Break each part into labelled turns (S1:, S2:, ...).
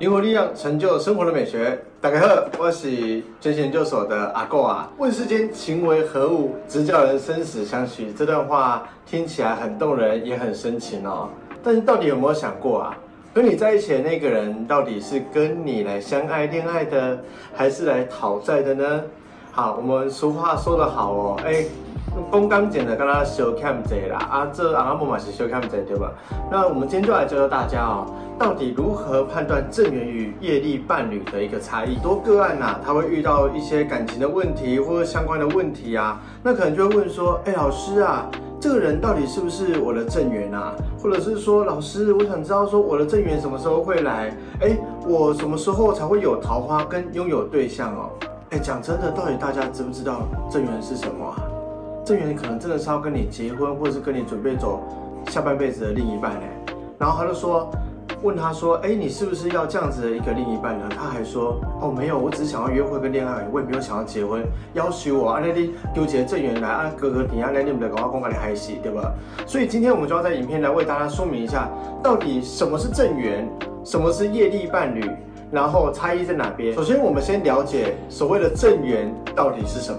S1: 灵活力量成就生活的美学。大家好，我是觉醒研究所的阿构啊。问世间情为何物，直教人生死相许。这段话听起来很动人，也很深情哦。但是到底有没有想过啊？跟你在一起的那个人，到底是跟你来相爱恋爱的，还是来讨债的呢？好，我们俗话说得好哦，哎。公刚简的跟他修 cam 贼啦啊，这阿拉伯马是修 cam 贼对吧？那我们今天就来教教大家哦，到底如何判断正缘与业力伴侣的一个差异。多个案呐，他会遇到一些感情的问题或者相关的问题啊，那可能就会问说，哎，老师啊，这个人到底是不是我的正缘啊？或者是说，老师，我想知道说我的正缘什么时候会来？哎，我什么时候才会有桃花跟拥有对象哦？哎，讲真的，到底大家知不知道正缘是什么啊？正缘可能真的是要跟你结婚，或者是跟你准备走下半辈子的另一半哎。然后他就说，问他说，哎，你是不是要这样子的一个另一半呢？他还说，哦，没有，我只是想要约会跟恋爱，我也没有想要结婚。要求我啊，那你纠结正缘来啊，哥哥你啊，那你们的搞公公你嗨戏对吧？所以今天我们就要在影片来为大家说明一下，到底什么是正缘，什么是业力伴侣，然后差异在哪边。首先，我们先了解所谓的正缘到底是什么。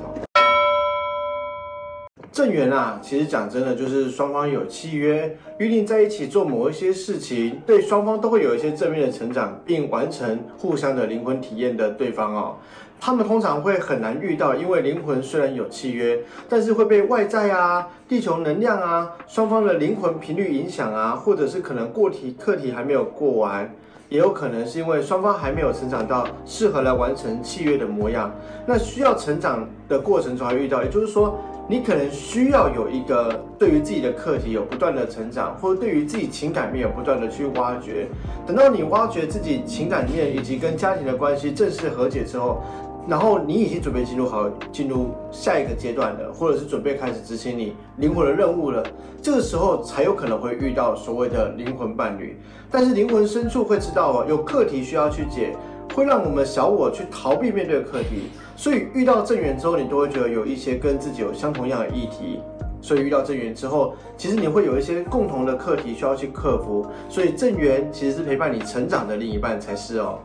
S1: 正缘啊，其实讲真的，就是双方有契约，约定在一起做某一些事情，对双方都会有一些正面的成长，并完成互相的灵魂体验的对方哦。他们通常会很难遇到，因为灵魂虽然有契约，但是会被外在啊、地球能量啊、双方的灵魂频率影响啊，或者是可能过题课题还没有过完，也有可能是因为双方还没有成长到适合来完成契约的模样。那需要成长的过程中还遇到，也就是说。你可能需要有一个对于自己的课题有不断的成长，或者对于自己情感面有不断的去挖掘。等到你挖掘自己情感面以及跟家庭的关系正式和解之后，然后你已经准备进入好进入下一个阶段了，或者是准备开始执行你灵魂的任务了。这个时候才有可能会遇到所谓的灵魂伴侣。但是灵魂深处会知道哦，有课题需要去解。会让我们小我去逃避面对课题，所以遇到正缘之后，你都会觉得有一些跟自己有相同样的议题。所以遇到正缘之后，其实你会有一些共同的课题需要去克服。所以正缘其实是陪伴你成长的另一半才是哦。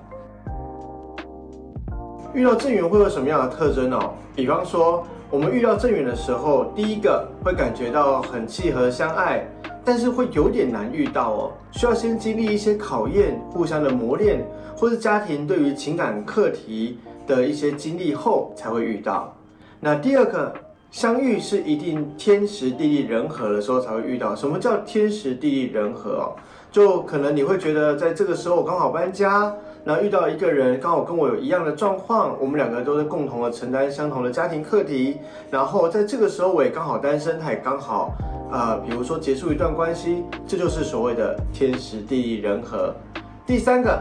S1: 遇到正缘会有什么样的特征哦？比方说，我们遇到正缘的时候，第一个会感觉到很契合相爱，但是会有点难遇到哦，需要先经历一些考验，互相的磨练。或是家庭对于情感课题的一些经历后才会遇到。那第二个相遇是一定天时地利人和的时候才会遇到。什么叫天时地利人和哦？就可能你会觉得在这个时候我刚好搬家，然后遇到一个人刚好跟我有一样的状况，我们两个都是共同的承担相同的家庭课题。然后在这个时候我也刚好单身，他也刚好啊，比如说结束一段关系，这就是所谓的天时地利人和。第三个。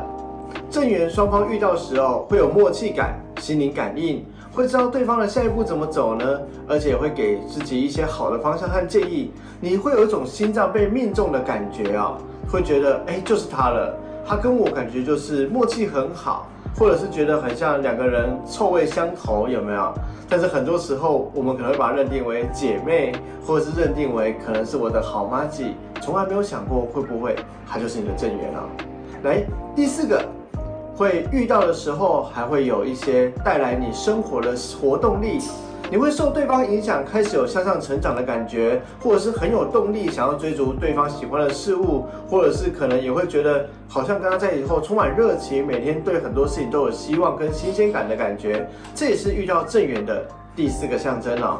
S1: 正缘双方遇到时哦，会有默契感、心灵感应，会知道对方的下一步怎么走呢？而且会给自己一些好的方向和建议。你会有一种心脏被命中的感觉啊，会觉得哎，就是他了。他跟我感觉就是默契很好，或者是觉得很像两个人臭味相投，有没有？但是很多时候我们可能会把它认定为姐妹，或者是认定为可能是我的好妈姐，从来没有想过会不会他就是你的正缘啊。来，第四个。会遇到的时候，还会有一些带来你生活的活动力，你会受对方影响，开始有向上成长的感觉，或者是很有动力，想要追逐对方喜欢的事物，或者是可能也会觉得好像跟他在一起后充满热情，每天对很多事情都有希望跟新鲜感的感觉，这也是遇到正缘的第四个象征哦。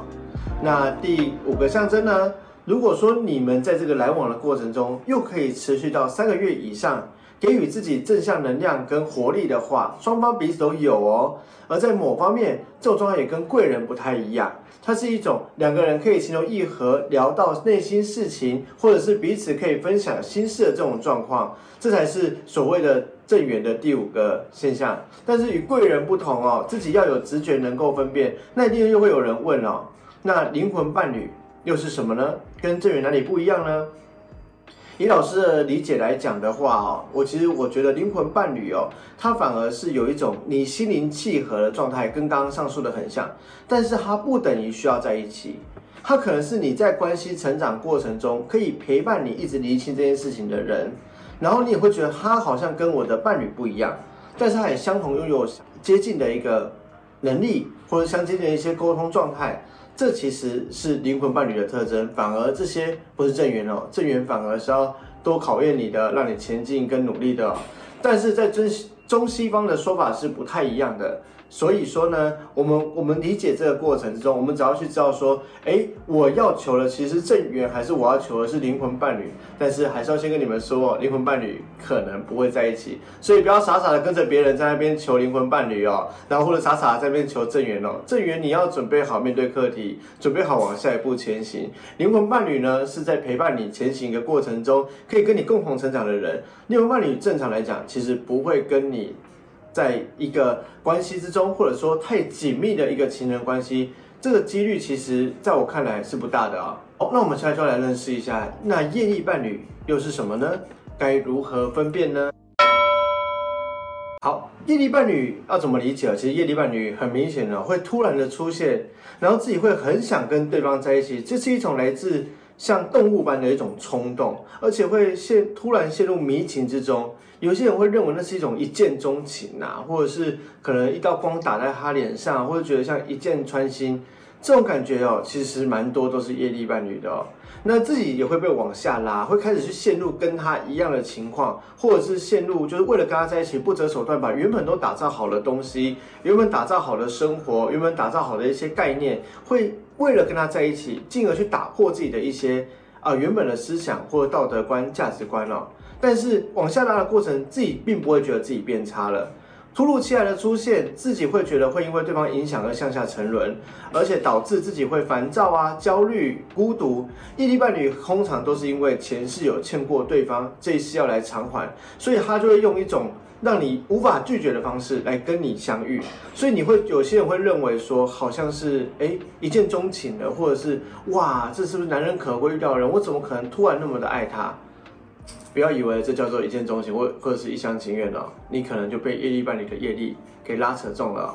S1: 那第五个象征呢？如果说你们在这个来往的过程中，又可以持续到三个月以上。给予自己正向能量跟活力的话，双方彼此都有哦。而在某方面，这种状态也跟贵人不太一样，它是一种两个人可以情投意合，聊到内心事情，或者是彼此可以分享心事的这种状况，这才是所谓的正缘的第五个现象。但是与贵人不同哦，自己要有直觉能够分辨。那一定又会有人问哦，那灵魂伴侣又是什么呢？跟正缘哪里不一样呢？以老师的理解来讲的话，哦，我其实我觉得灵魂伴侣哦，它反而是有一种你心灵契合的状态，跟刚刚上述的很像，但是它不等于需要在一起，它可能是你在关系成长过程中可以陪伴你一直厘清这件事情的人。然后你也会觉得他好像跟我的伴侣不一样，但是他也相同拥有接近的一个能力，或者相接近的一些沟通状态。这其实是灵魂伴侣的特征，反而这些不是正缘哦，正缘反而是要多考验你的，让你前进跟努力的。但是在中西中西方的说法是不太一样的。所以说呢，我们我们理解这个过程之中，我们只要去知道说，哎，我要求的其实正缘，还是我要求的是灵魂伴侣？但是还是要先跟你们说，灵魂伴侣可能不会在一起，所以不要傻傻的跟着别人在那边求灵魂伴侣哦，然后或者傻傻的在那边求正缘哦。正缘你要准备好面对课题，准备好往下一步前行。灵魂伴侣呢，是在陪伴你前行的过程中，可以跟你共同成长的人。灵魂伴侣正常来讲，其实不会跟你。在一个关系之中，或者说太紧密的一个情人关系，这个几率其实在我看来是不大的啊。好，那我们现在就来认识一下，那艳丽伴侣又是什么呢？该如何分辨呢？好，艳丽伴侣要怎么理解？其实艳丽伴侣很明显的会突然的出现，然后自己会很想跟对方在一起，这是一种来自像动物般的一种冲动，而且会陷突然陷入迷情之中。有些人会认为那是一种一见钟情呐，或者是可能一道光打在他脸上，或者觉得像一箭穿心，这种感觉哦，其实蛮多都是业力伴侣的哦。那自己也会被往下拉，会开始去陷入跟他一样的情况，或者是陷入就是为了跟他在一起不择手段，把原本都打造好的东西，原本打造好的生活，原本打造好的一些概念，会为了跟他在一起，进而去打破自己的一些啊原本的思想或道德观、价值观哦。但是往下拉的过程，自己并不会觉得自己变差了。突如其来的出现，自己会觉得会因为对方影响而向下沉沦，而且导致自己会烦躁啊、焦虑、孤独。异地伴侣通常都是因为前世有欠过对方，这一次要来偿还，所以他就会用一种让你无法拒绝的方式来跟你相遇。所以你会有些人会认为说，好像是哎一见钟情的，或者是哇，这是不是男人可会遇到的人？我怎么可能突然那么的爱他？不要以为这叫做一见钟情或或者是一厢情愿的，你可能就被业力伴侣的业力给拉扯中了。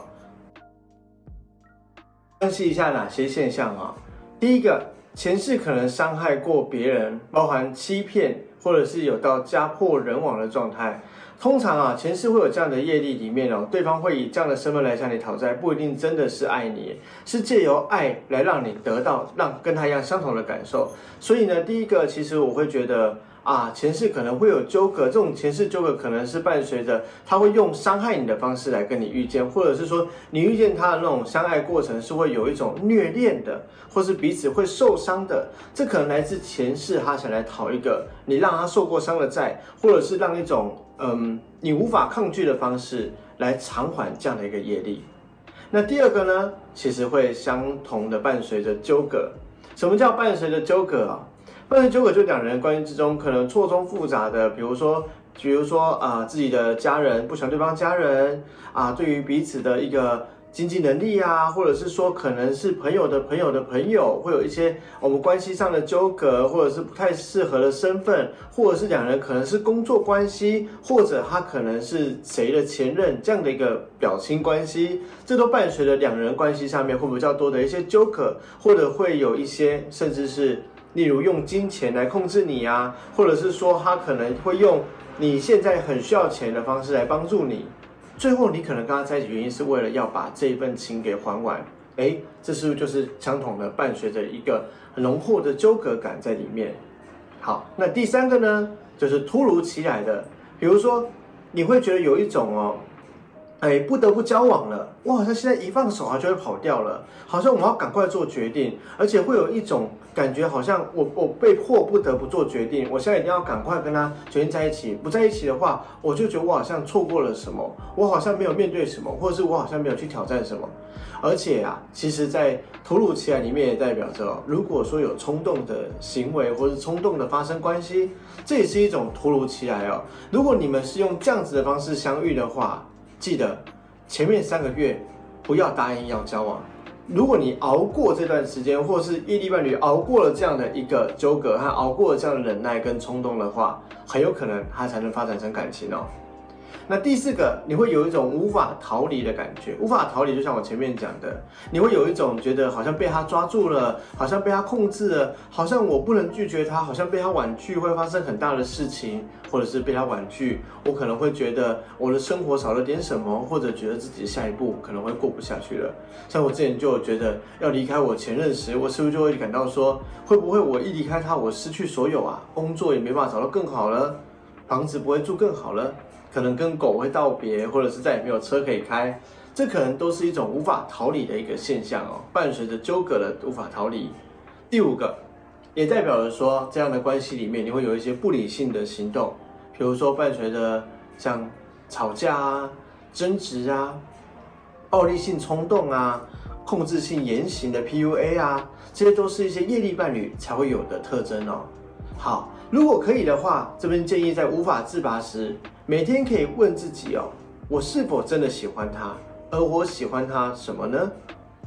S1: 分析一下哪些现象啊？第一个，前世可能伤害过别人，包含欺骗或者是有到家破人亡的状态。通常啊，前世会有这样的业力里面哦，对方会以这样的身份来向你讨债，不一定真的是爱你，是借由爱来让你得到让跟他一样相同的感受。所以呢，第一个，其实我会觉得。啊，前世可能会有纠葛，这种前世纠葛可能是伴随着他会用伤害你的方式来跟你遇见，或者是说你遇见他的那种相爱过程是会有一种虐恋的，或是彼此会受伤的，这可能来自前世他想来讨一个你让他受过伤的债，或者是让一种嗯你无法抗拒的方式来偿还这样的一个业力。那第二个呢，其实会相同的伴随着纠葛。什么叫伴随着纠葛啊？伴随纠葛就两人关系之中可能错综复杂的，比如说，比如说啊，自己的家人不喜欢对方家人啊，对于彼此的一个经济能力啊，或者是说可能是朋友的朋友的朋友，会有一些我们关系上的纠葛，或者是不太适合的身份，或者是两人可能是工作关系，或者他可能是谁的前任这样的一个表亲关系，这都伴随着两人关系上面会比较多的一些纠葛，或者会有一些甚至是。例如用金钱来控制你啊，或者是说他可能会用你现在很需要钱的方式来帮助你，最后你可能跟他在一起原因是为了要把这一份情给还完，哎，这是不是就是相同的伴随着一个很浓厚的纠葛感在里面？好，那第三个呢，就是突如其来的，比如说你会觉得有一种哦。哎，不得不交往了，我好像现在一放手啊就会跑掉了，好像我们要赶快做决定，而且会有一种感觉，好像我我被迫不得不做决定，我现在一定要赶快跟他决定在一起，不在一起的话，我就觉得我好像错过了什么，我好像没有面对什么，或者是我好像没有去挑战什么，而且啊，其实，在突如其来里面也代表着，如果说有冲动的行为或者冲动的发生关系，这也是一种突如其来哦。如果你们是用这样子的方式相遇的话。记得前面三个月不要答应要交往。如果你熬过这段时间，或是异地伴侣熬过了这样的一个纠葛，和熬过了这样的忍耐跟冲动的话，很有可能他才能发展成感情哦。那第四个，你会有一种无法逃离的感觉，无法逃离，就像我前面讲的，你会有一种觉得好像被他抓住了，好像被他控制了，好像我不能拒绝他，好像被他婉拒会发生很大的事情，或者是被他婉拒，我可能会觉得我的生活少了点什么，或者觉得自己下一步可能会过不下去了。像我之前就觉得要离开我前任时，我是不是就会感到说，会不会我一离开他，我失去所有啊，工作也没办法找到更好了，房子不会住更好了。可能跟狗会道别，或者是再也没有车可以开，这可能都是一种无法逃离的一个现象哦，伴随着纠葛的无法逃离。第五个，也代表着说，这样的关系里面你会有一些不理性的行动，比如说伴随着像吵架啊、争执啊、暴力性冲动啊、控制性言行的 PUA 啊，这些都是一些业力伴侣才会有的特征哦。好，如果可以的话，这边建议在无法自拔时。每天可以问自己哦，我是否真的喜欢他？而我喜欢他什么呢？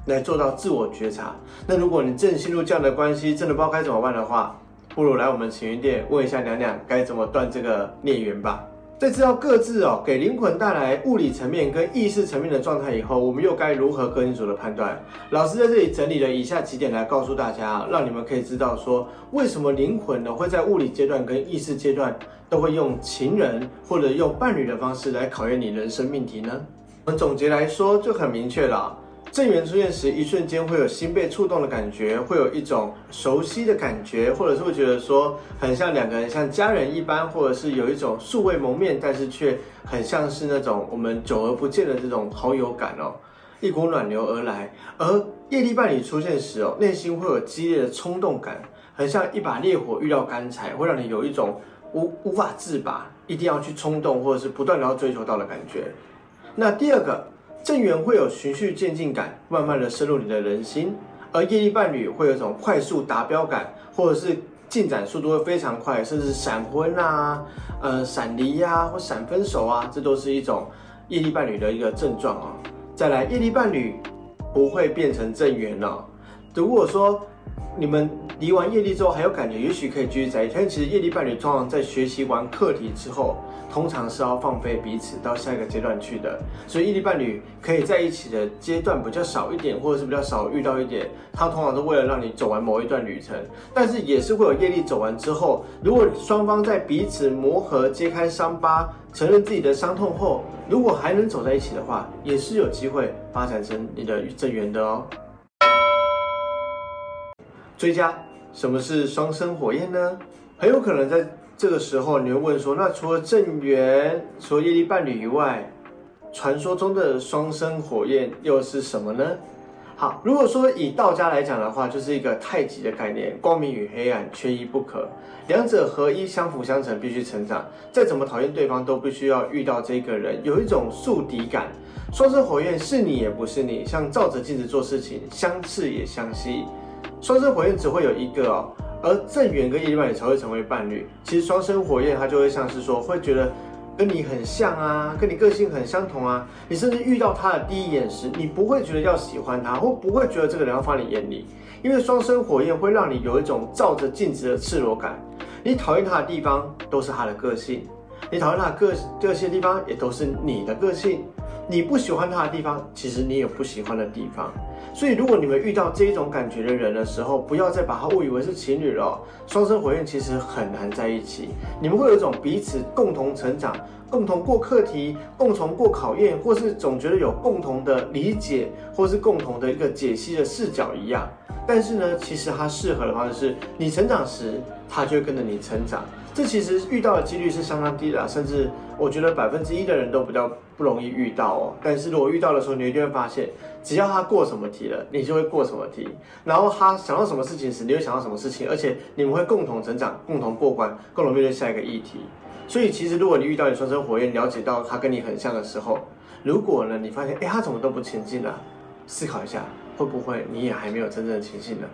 S1: 来做到自我觉察。那如果你正陷入这样的关系，真的不知道该怎么办的话，不如来我们情云店问一下娘娘该怎么断这个孽缘吧。在知道各自哦给灵魂带来物理层面跟意识层面的状态以后，我们又该如何跟组的判断？老师在这里整理了以下几点来告诉大家，让你们可以知道说，为什么灵魂呢会在物理阶段跟意识阶段都会用情人或者用伴侣的方式来考验你人生命题呢？我们总结来说就很明确了。正缘出现时，一瞬间会有心被触动的感觉，会有一种熟悉的感觉，或者是会觉得说很像两个人像家人一般，或者是有一种素未谋面，但是却很像是那种我们久而不见的这种好友感哦，一股暖流而来。而业力伴侣出现时哦，内心会有激烈的冲动感，很像一把烈火遇到干柴，会让你有一种无无法自拔，一定要去冲动，或者是不断的要追求到的感觉。那第二个。正缘会有循序渐进感，慢慢的深入你的人心；而业力伴侣会有一种快速达标感，或者是进展速度会非常快，甚至闪婚啊、呃闪离呀或闪分手啊，这都是一种业力伴侣的一个症状啊。再来，业力伴侣不会变成正缘了。如果说你们离完业力之后还有感觉，也许可以继续在一起。但其实业力伴侣通常在学习完课题之后。通常是要放飞彼此到下一个阶段去的，所以异地伴侣可以在一起的阶段比较少一点，或者是比较少遇到一点。他通常是为了让你走完某一段旅程，但是也是会有业力走完之后，如果双方在彼此磨合、揭开伤疤、承认自己的伤痛后，如果还能走在一起的话，也是有机会发展成你的正缘的哦。追加，什么是双生火焰呢？很有可能在。这个时候你会问说，那除了正缘、除了业力伴侣以外，传说中的双生火焰又是什么呢？好，如果说以道家来讲的话，就是一个太极的概念，光明与黑暗缺一不可，两者合一，相辅相成，必须成长。再怎么讨厌对方，都必须要遇到这个人，有一种宿敌感。双生火焰是你也不是你，像照着镜子做事情，相似也相吸。双生火焰只会有一个哦。而正缘跟业力伴侣才会成为伴侣。其实双生火焰，它就会像是说，会觉得跟你很像啊，跟你个性很相同啊。你甚至遇到他的第一眼时，你不会觉得要喜欢他，或不会觉得这个人要放你眼里，因为双生火焰会让你有一种照着镜子的赤裸感。你讨厌他的地方，都是他的个性；你讨厌他的个个性的地方，也都是你的个性。你不喜欢他的地方，其实你有不喜欢的地方。所以，如果你们遇到这一种感觉的人的时候，不要再把他误以为是情侣了。双生火焰其实很难在一起，你们会有一种彼此共同成长、共同过课题、共同过考验，或是总觉得有共同的理解，或是共同的一个解析的视角一样。但是呢，其实它适合的方式是，你成长时，他就会跟着你成长。这其实遇到的几率是相当低的，甚至我觉得百分之一的人都比较不容易遇到哦。但是如果遇到的时候，你一定会发现，只要他过什么题了，你就会过什么题；然后他想到什么事情时，你会想到什么事情，而且你们会共同成长、共同过关、共同面对下一个议题。所以其实如果你遇到你双生火焰，了解到他跟你很像的时候，如果呢你发现，哎，他怎么都不前进了，思考一下，会不会你也还没有真正的前进呢？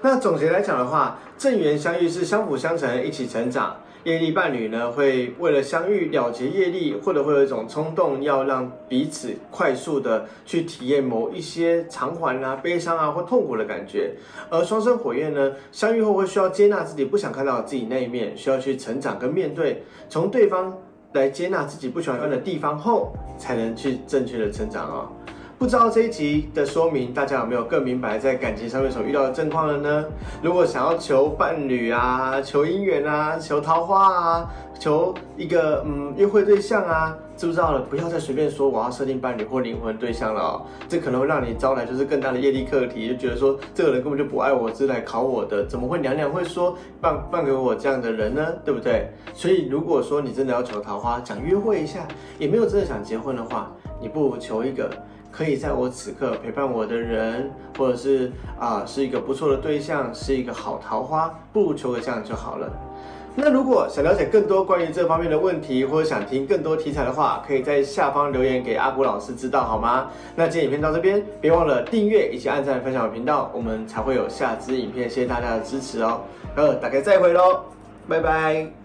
S1: 那总结来讲的话，正缘相遇是相辅相成，一起成长；业力伴侣呢，会为了相遇了结业力，或者会有一种冲动，要让彼此快速的去体验某一些偿还啊、悲伤啊或痛苦的感觉。而双生火焰呢，相遇后会需要接纳自己不想看到自己那一面，需要去成长跟面对，从对方来接纳自己不喜欢的地方后，才能去正确的成长哦。不知道这一集的说明，大家有没有更明白在感情上面所遇到的状况了呢？如果想要求伴侣啊、求姻缘啊、求桃花啊、求一个嗯约会对象啊，知不知道了？不要再随便说我要设定伴侣或灵魂对象了哦，这可能会让你招来就是更大的业力课题，就觉得说这个人根本就不爱我，是来考我的，怎么会娘娘会说办办给我这样的人呢？对不对？所以如果说你真的要求桃花，想约会一下，也没有真的想结婚的话，你不如求一个。可以在我此刻陪伴我的人，或者是啊是一个不错的对象，是一个好桃花，不如求个这样就好了。那如果想了解更多关于这方面的问题，或者想听更多题材的话，可以在下方留言给阿古老师知道好吗？那今天影片到这边，别忘了订阅以及按赞分享我频道，我们才会有下支影片。谢谢大家的支持哦。呃，大家再会喽，拜拜。